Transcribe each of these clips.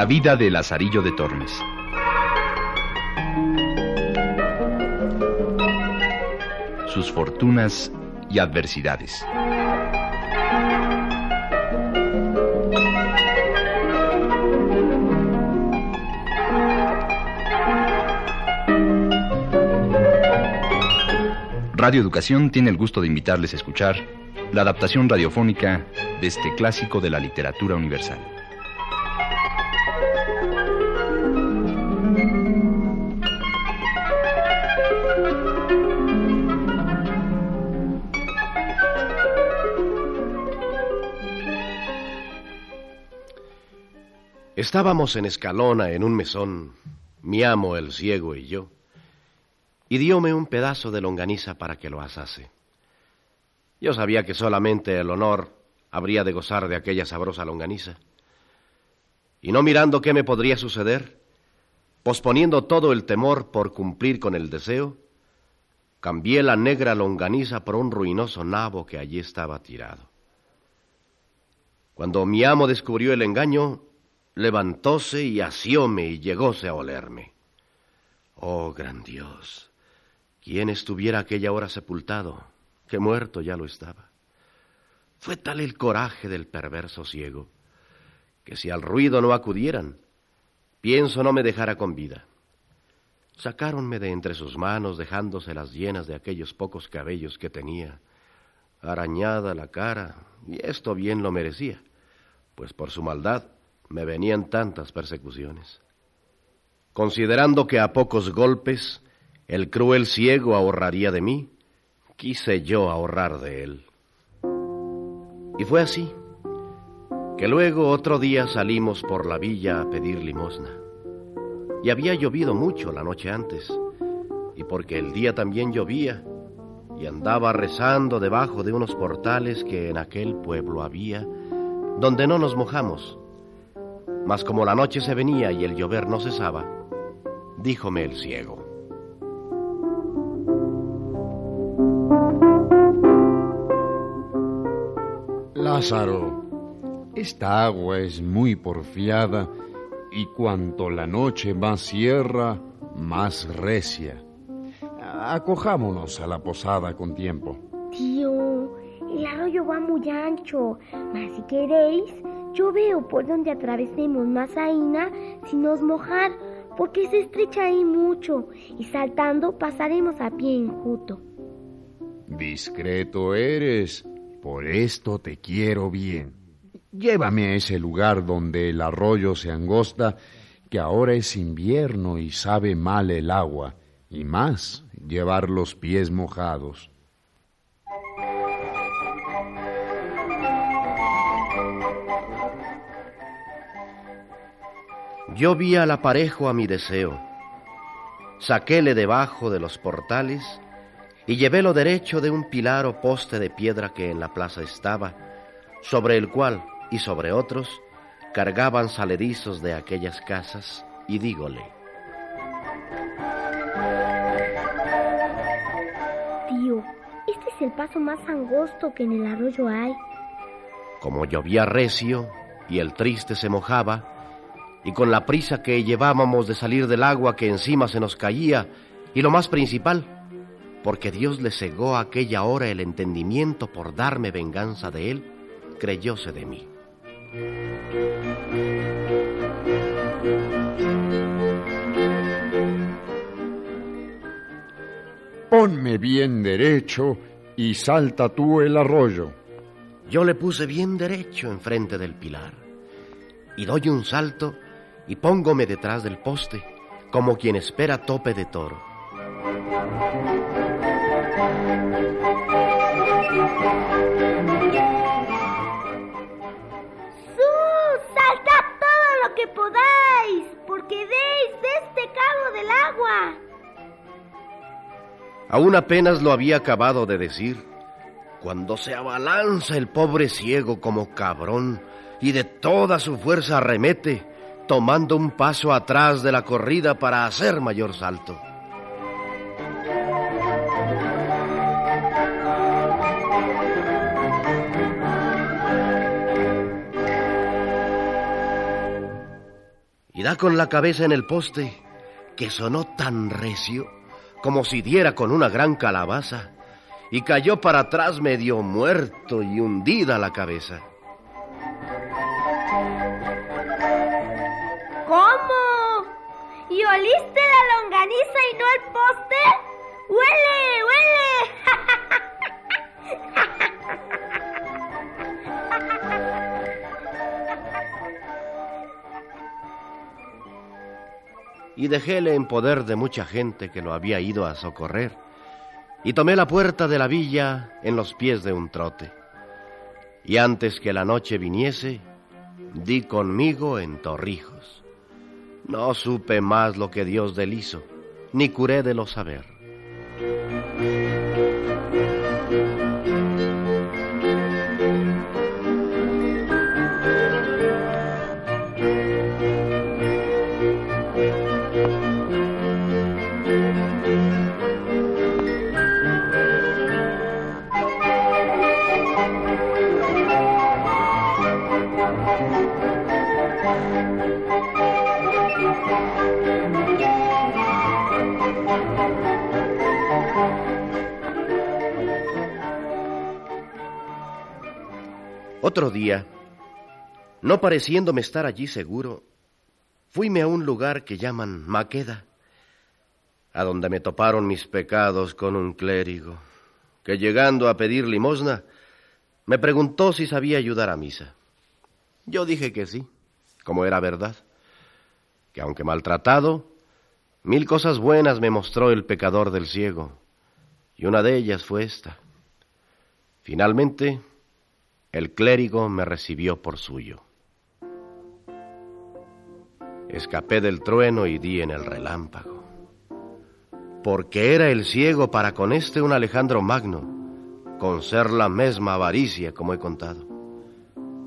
La vida de Lazarillo de Tormes. Sus fortunas y adversidades. Radio Educación tiene el gusto de invitarles a escuchar la adaptación radiofónica de este clásico de la literatura universal. Estábamos en Escalona, en un mesón, mi amo el ciego y yo, y diome un pedazo de longaniza para que lo asase. Yo sabía que solamente el honor habría de gozar de aquella sabrosa longaniza. Y no mirando qué me podría suceder, posponiendo todo el temor por cumplir con el deseo, cambié la negra longaniza por un ruinoso nabo que allí estaba tirado. Cuando mi amo descubrió el engaño, levantóse y asióme y llegóse a olerme. Oh, gran Dios, ¿quién estuviera aquella hora sepultado? que muerto ya lo estaba. Fue tal el coraje del perverso ciego, que si al ruido no acudieran, pienso no me dejara con vida. Sacáronme de entre sus manos, dejándoselas llenas de aquellos pocos cabellos que tenía, arañada la cara, y esto bien lo merecía, pues por su maldad me venían tantas persecuciones. Considerando que a pocos golpes el cruel ciego ahorraría de mí, quise yo ahorrar de él. Y fue así, que luego otro día salimos por la villa a pedir limosna. Y había llovido mucho la noche antes, y porque el día también llovía, y andaba rezando debajo de unos portales que en aquel pueblo había, donde no nos mojamos. Mas como la noche se venía y el llover no cesaba, díjome el ciego. Lázaro, esta agua es muy porfiada y cuanto la noche más cierra, más recia. Acojámonos a la posada con tiempo. Tío, el arroyo va muy ancho, mas si queréis, yo veo por donde atravesemos Mazaina sin nos mojar, porque se estrecha ahí mucho y saltando pasaremos a pie enjuto. Discreto eres, por esto te quiero bien. Llévame a ese lugar donde el arroyo se angosta, que ahora es invierno y sabe mal el agua, y más llevar los pies mojados. Yo vi al aparejo a mi deseo, saquéle debajo de los portales y llevélo derecho de un pilar o poste de piedra que en la plaza estaba, sobre el cual y sobre otros cargaban saledizos de aquellas casas, y dígole. Tío, este es el paso más angosto que en el arroyo hay. Como llovía recio y el triste se mojaba, y con la prisa que llevábamos de salir del agua que encima se nos caía, y lo más principal, porque Dios le cegó a aquella hora el entendimiento por darme venganza de él, creyóse de mí. Ponme bien derecho y salta tú el arroyo. Yo le puse bien derecho enfrente del pilar, y doy un salto y póngome detrás del poste, como quien espera tope de toro. ¡Saltad todo lo que podáis! Porque veis de este cabo del agua. Aún apenas lo había acabado de decir, cuando se abalanza el pobre ciego como cabrón y de toda su fuerza arremete, tomando un paso atrás de la corrida para hacer mayor salto. da con la cabeza en el poste, que sonó tan recio como si diera con una gran calabaza, y cayó para atrás medio muerto y hundida la cabeza. ¿Y oliste la longaniza y no el poste? ¡Huele, huele! y dejéle en poder de mucha gente que lo había ido a socorrer, y tomé la puerta de la villa en los pies de un trote. Y antes que la noche viniese, di conmigo en Torrijos. No supe más lo que Dios del hizo, ni curé de lo saber. Otro día, no pareciéndome estar allí seguro, fuime a un lugar que llaman Maqueda, a donde me toparon mis pecados con un clérigo, que llegando a pedir limosna, me preguntó si sabía ayudar a misa. Yo dije que sí, como era verdad, que aunque maltratado, mil cosas buenas me mostró el pecador del ciego, y una de ellas fue esta. Finalmente, el clérigo me recibió por suyo. Escapé del trueno y di en el relámpago. Porque era el ciego para con este un Alejandro Magno, con ser la misma avaricia, como he contado.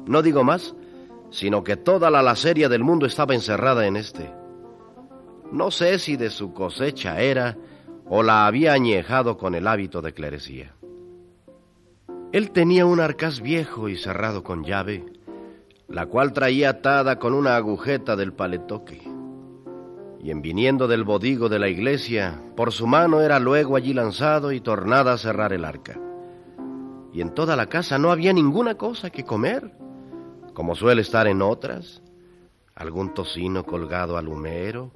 No digo más, sino que toda la laceria del mundo estaba encerrada en este. No sé si de su cosecha era o la había añejado con el hábito de clerecía. Él tenía un arcaz viejo y cerrado con llave, la cual traía atada con una agujeta del paletoque. Y en viniendo del bodigo de la iglesia, por su mano era luego allí lanzado y tornada a cerrar el arca. Y en toda la casa no había ninguna cosa que comer, como suele estar en otras, algún tocino colgado al humero,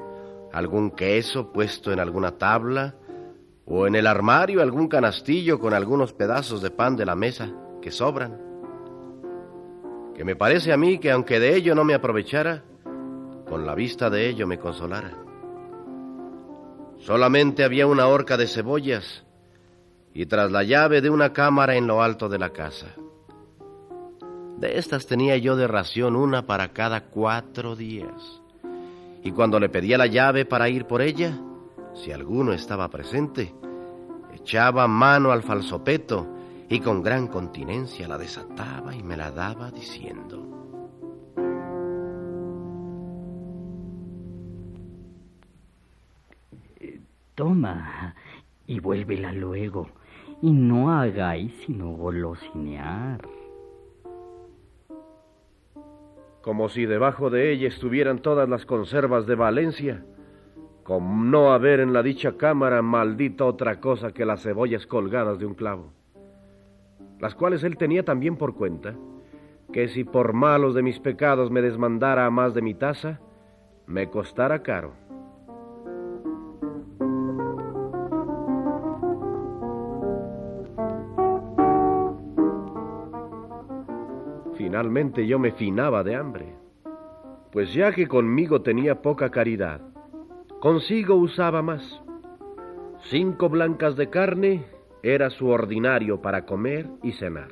algún queso puesto en alguna tabla, o en el armario algún canastillo con algunos pedazos de pan de la mesa que sobran. Que me parece a mí que aunque de ello no me aprovechara, con la vista de ello me consolara. Solamente había una horca de cebollas y tras la llave de una cámara en lo alto de la casa. De estas tenía yo de ración una para cada cuatro días. Y cuando le pedía la llave para ir por ella, si alguno estaba presente, echaba mano al falsopeto y con gran continencia la desataba y me la daba diciendo. Toma y vuélvela luego, y no hagáis sino golosinear. Como si debajo de ella estuvieran todas las conservas de Valencia con no haber en la dicha cámara maldita otra cosa que las cebollas colgadas de un clavo, las cuales él tenía también por cuenta, que si por malos de mis pecados me desmandara a más de mi taza, me costara caro. Finalmente yo me finaba de hambre, pues ya que conmigo tenía poca caridad, Consigo usaba más. Cinco blancas de carne era su ordinario para comer y cenar.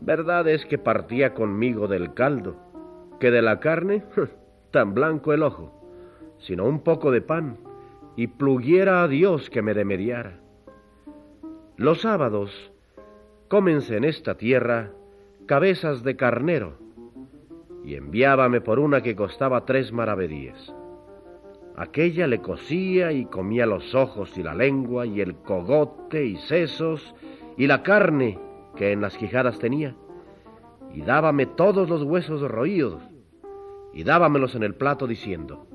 Verdad es que partía conmigo del caldo, que de la carne, tan blanco el ojo, sino un poco de pan, y pluguiera a Dios que me remediara. Los sábados, cómense en esta tierra cabezas de carnero, y enviábame por una que costaba tres maravedíes. Aquella le cosía y comía los ojos y la lengua y el cogote y sesos y la carne que en las quijadas tenía, y dábame todos los huesos roídos, y dábamelos en el plato diciendo,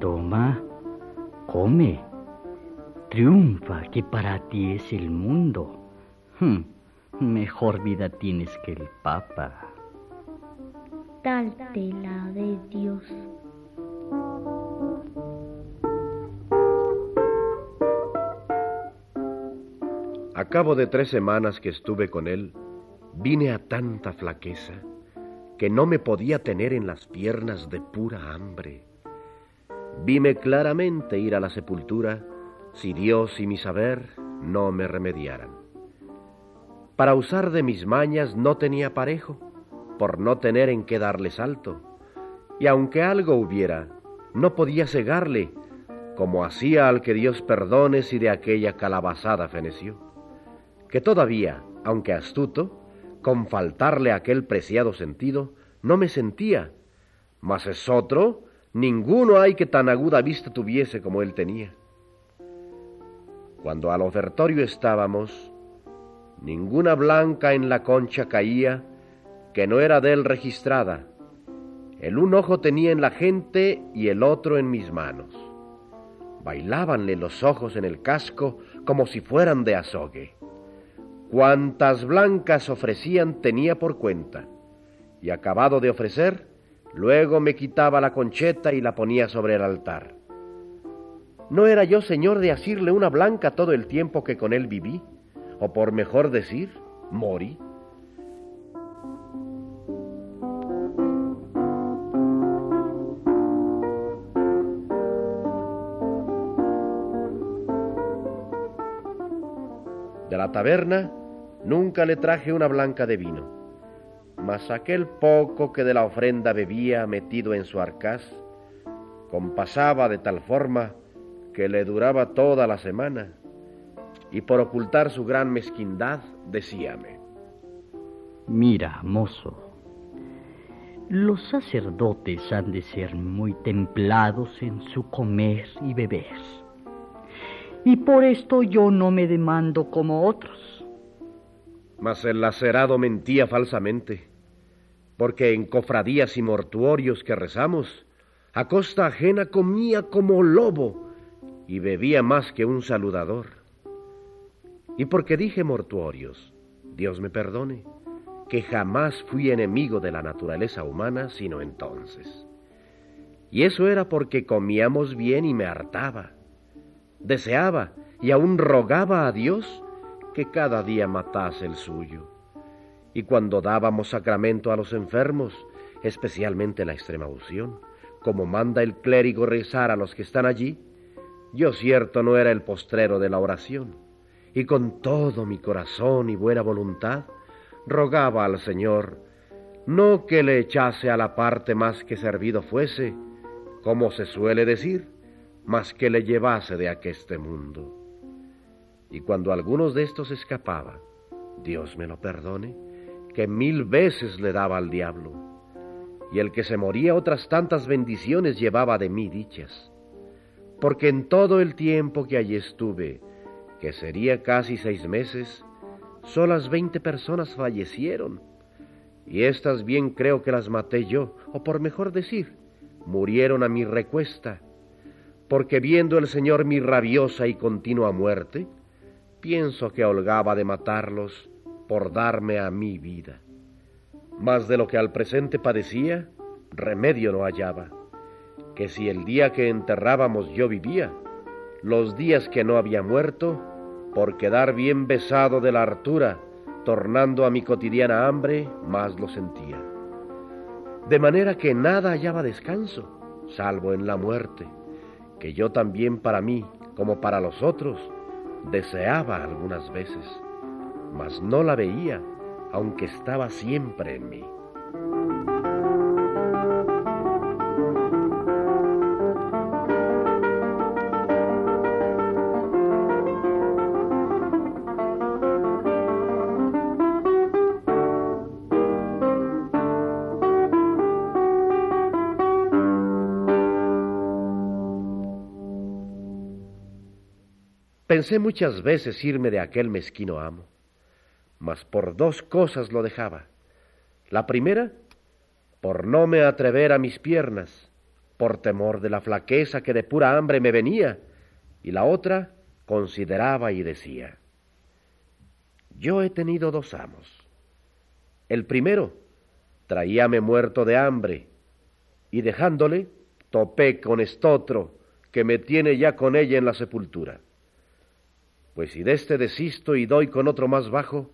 Toma, come, triunfa, que para ti es el mundo. Hmm, mejor vida tienes que el Papa. Tal tela de Dios. A cabo de tres semanas que estuve con él, vine a tanta flaqueza que no me podía tener en las piernas de pura hambre. Vime claramente ir a la sepultura si Dios y mi saber no me remediaran. Para usar de mis mañas no tenía parejo, por no tener en qué darle salto, y aunque algo hubiera, no podía cegarle, como hacía al que Dios perdone si de aquella calabazada feneció que todavía, aunque astuto, con faltarle aquel preciado sentido, no me sentía. Mas es otro, ninguno hay que tan aguda vista tuviese como él tenía. Cuando al ofertorio estábamos, ninguna blanca en la concha caía que no era de él registrada. El un ojo tenía en la gente y el otro en mis manos. Bailábanle los ojos en el casco como si fueran de azogue. Cuantas blancas ofrecían tenía por cuenta, y acabado de ofrecer, luego me quitaba la concheta y la ponía sobre el altar. ¿No era yo señor de asirle una blanca todo el tiempo que con él viví? O por mejor decir, morí. De la taberna nunca le traje una blanca de vino, mas aquel poco que de la ofrenda bebía metido en su arcaz, compasaba de tal forma que le duraba toda la semana, y por ocultar su gran mezquindad decíame, Mira, mozo, los sacerdotes han de ser muy templados en su comer y beber y por esto yo no me demando como otros. Mas el lacerado mentía falsamente, porque en cofradías y mortuorios que rezamos, a costa ajena comía como lobo y bebía más que un saludador. Y porque dije mortuorios, Dios me perdone, que jamás fui enemigo de la naturaleza humana sino entonces. Y eso era porque comíamos bien y me hartaba deseaba y aún rogaba a Dios que cada día matase el suyo. Y cuando dábamos sacramento a los enfermos, especialmente la extrema unción, como manda el clérigo rezar a los que están allí, yo cierto no era el postrero de la oración, y con todo mi corazón y buena voluntad rogaba al Señor no que le echase a la parte más que servido fuese, como se suele decir, mas que le llevase de aqueste mundo. Y cuando algunos de estos escapaba, Dios me lo perdone, que mil veces le daba al diablo, y el que se moría otras tantas bendiciones llevaba de mí dichas, porque en todo el tiempo que allí estuve, que sería casi seis meses, solas veinte personas fallecieron, y estas bien creo que las maté yo, o por mejor decir, murieron a mi recuesta, porque viendo el Señor mi rabiosa y continua muerte, pienso que holgaba de matarlos por darme a mi vida. Mas de lo que al presente padecía, remedio no hallaba, que si el día que enterrábamos yo vivía, los días que no había muerto, por quedar bien besado de la hartura, tornando a mi cotidiana hambre, más lo sentía. De manera que nada hallaba descanso, salvo en la muerte que yo también para mí, como para los otros, deseaba algunas veces, mas no la veía, aunque estaba siempre en mí. Pensé muchas veces irme de aquel mezquino amo, mas por dos cosas lo dejaba. La primera, por no me atrever a mis piernas, por temor de la flaqueza que de pura hambre me venía, y la otra, consideraba y decía, yo he tenido dos amos. El primero traíame muerto de hambre, y dejándole, topé con estotro, que me tiene ya con ella en la sepultura. Pues si de este desisto y doy con otro más bajo,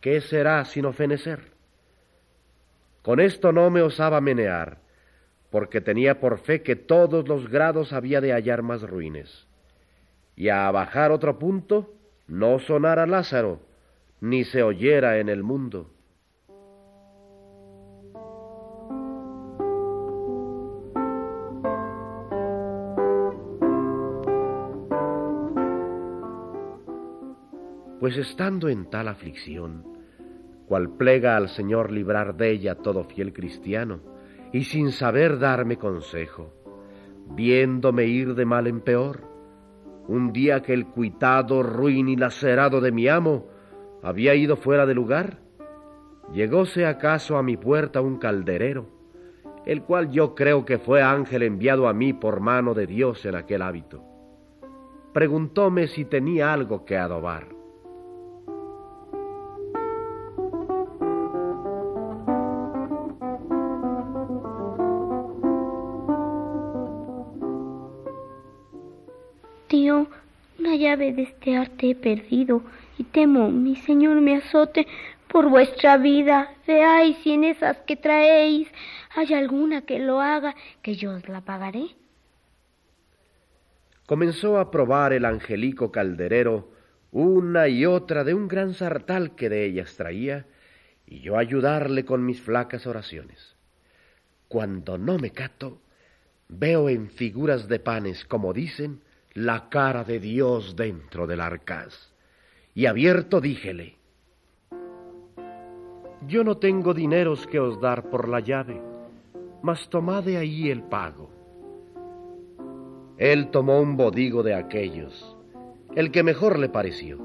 ¿qué será sino fenecer? Con esto no me osaba menear, porque tenía por fe que todos los grados había de hallar más ruines. Y a bajar otro punto, no sonara Lázaro, ni se oyera en el mundo. Pues estando en tal aflicción, cual plega al Señor librar de ella todo fiel cristiano, y sin saber darme consejo, viéndome ir de mal en peor, un día que el cuitado, ruin y lacerado de mi amo había ido fuera de lugar, llegóse acaso a mi puerta un calderero, el cual yo creo que fue ángel enviado a mí por mano de Dios en aquel hábito. Preguntóme si tenía algo que adobar. Llave de arte he perdido y temo mi señor me azote por vuestra vida. Veáis si en esas que traéis hay alguna que lo haga, que yo os la pagaré. Comenzó a probar el angelico calderero una y otra de un gran sartal que de ellas traía, y yo ayudarle con mis flacas oraciones. Cuando no me cato, veo en figuras de panes, como dicen, la cara de Dios dentro del arcaz. Y abierto díjele, yo no tengo dineros que os dar por la llave, mas tomad de ahí el pago. Él tomó un bodigo de aquellos, el que mejor le pareció,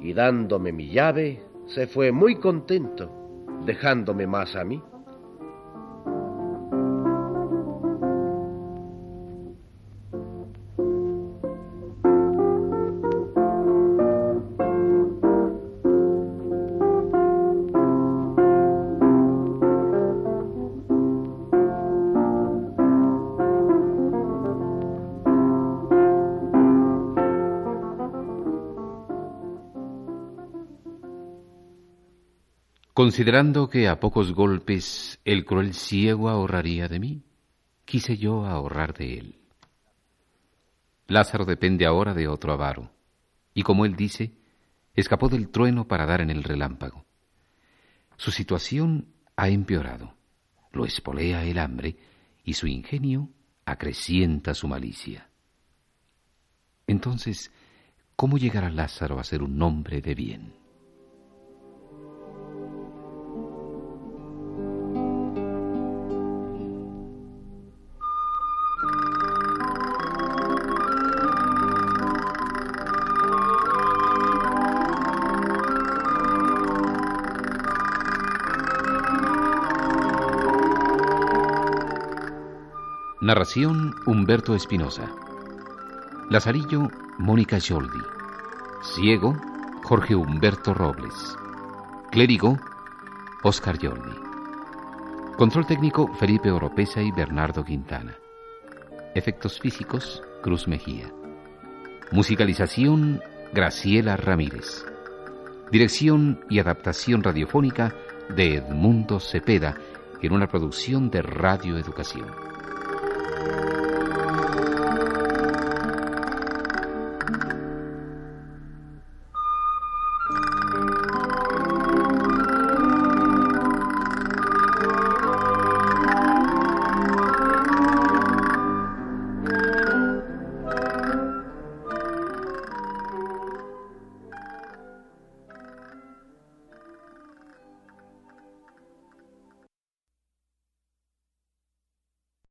y dándome mi llave, se fue muy contento, dejándome más a mí. Considerando que a pocos golpes el cruel ciego ahorraría de mí, quise yo ahorrar de él. Lázaro depende ahora de otro avaro, y como él dice, escapó del trueno para dar en el relámpago. Su situación ha empeorado, lo espolea el hambre y su ingenio acrecienta su malicia. Entonces, ¿cómo llegará Lázaro a ser un hombre de bien? Narración Humberto Espinosa. Lazarillo Mónica Scholdi. Ciego Jorge Humberto Robles. Clérigo Oscar Jordi. Control técnico Felipe Oropesa y Bernardo Quintana. Efectos físicos Cruz Mejía. Musicalización Graciela Ramírez. Dirección y adaptación radiofónica de Edmundo Cepeda en una producción de Radio Educación.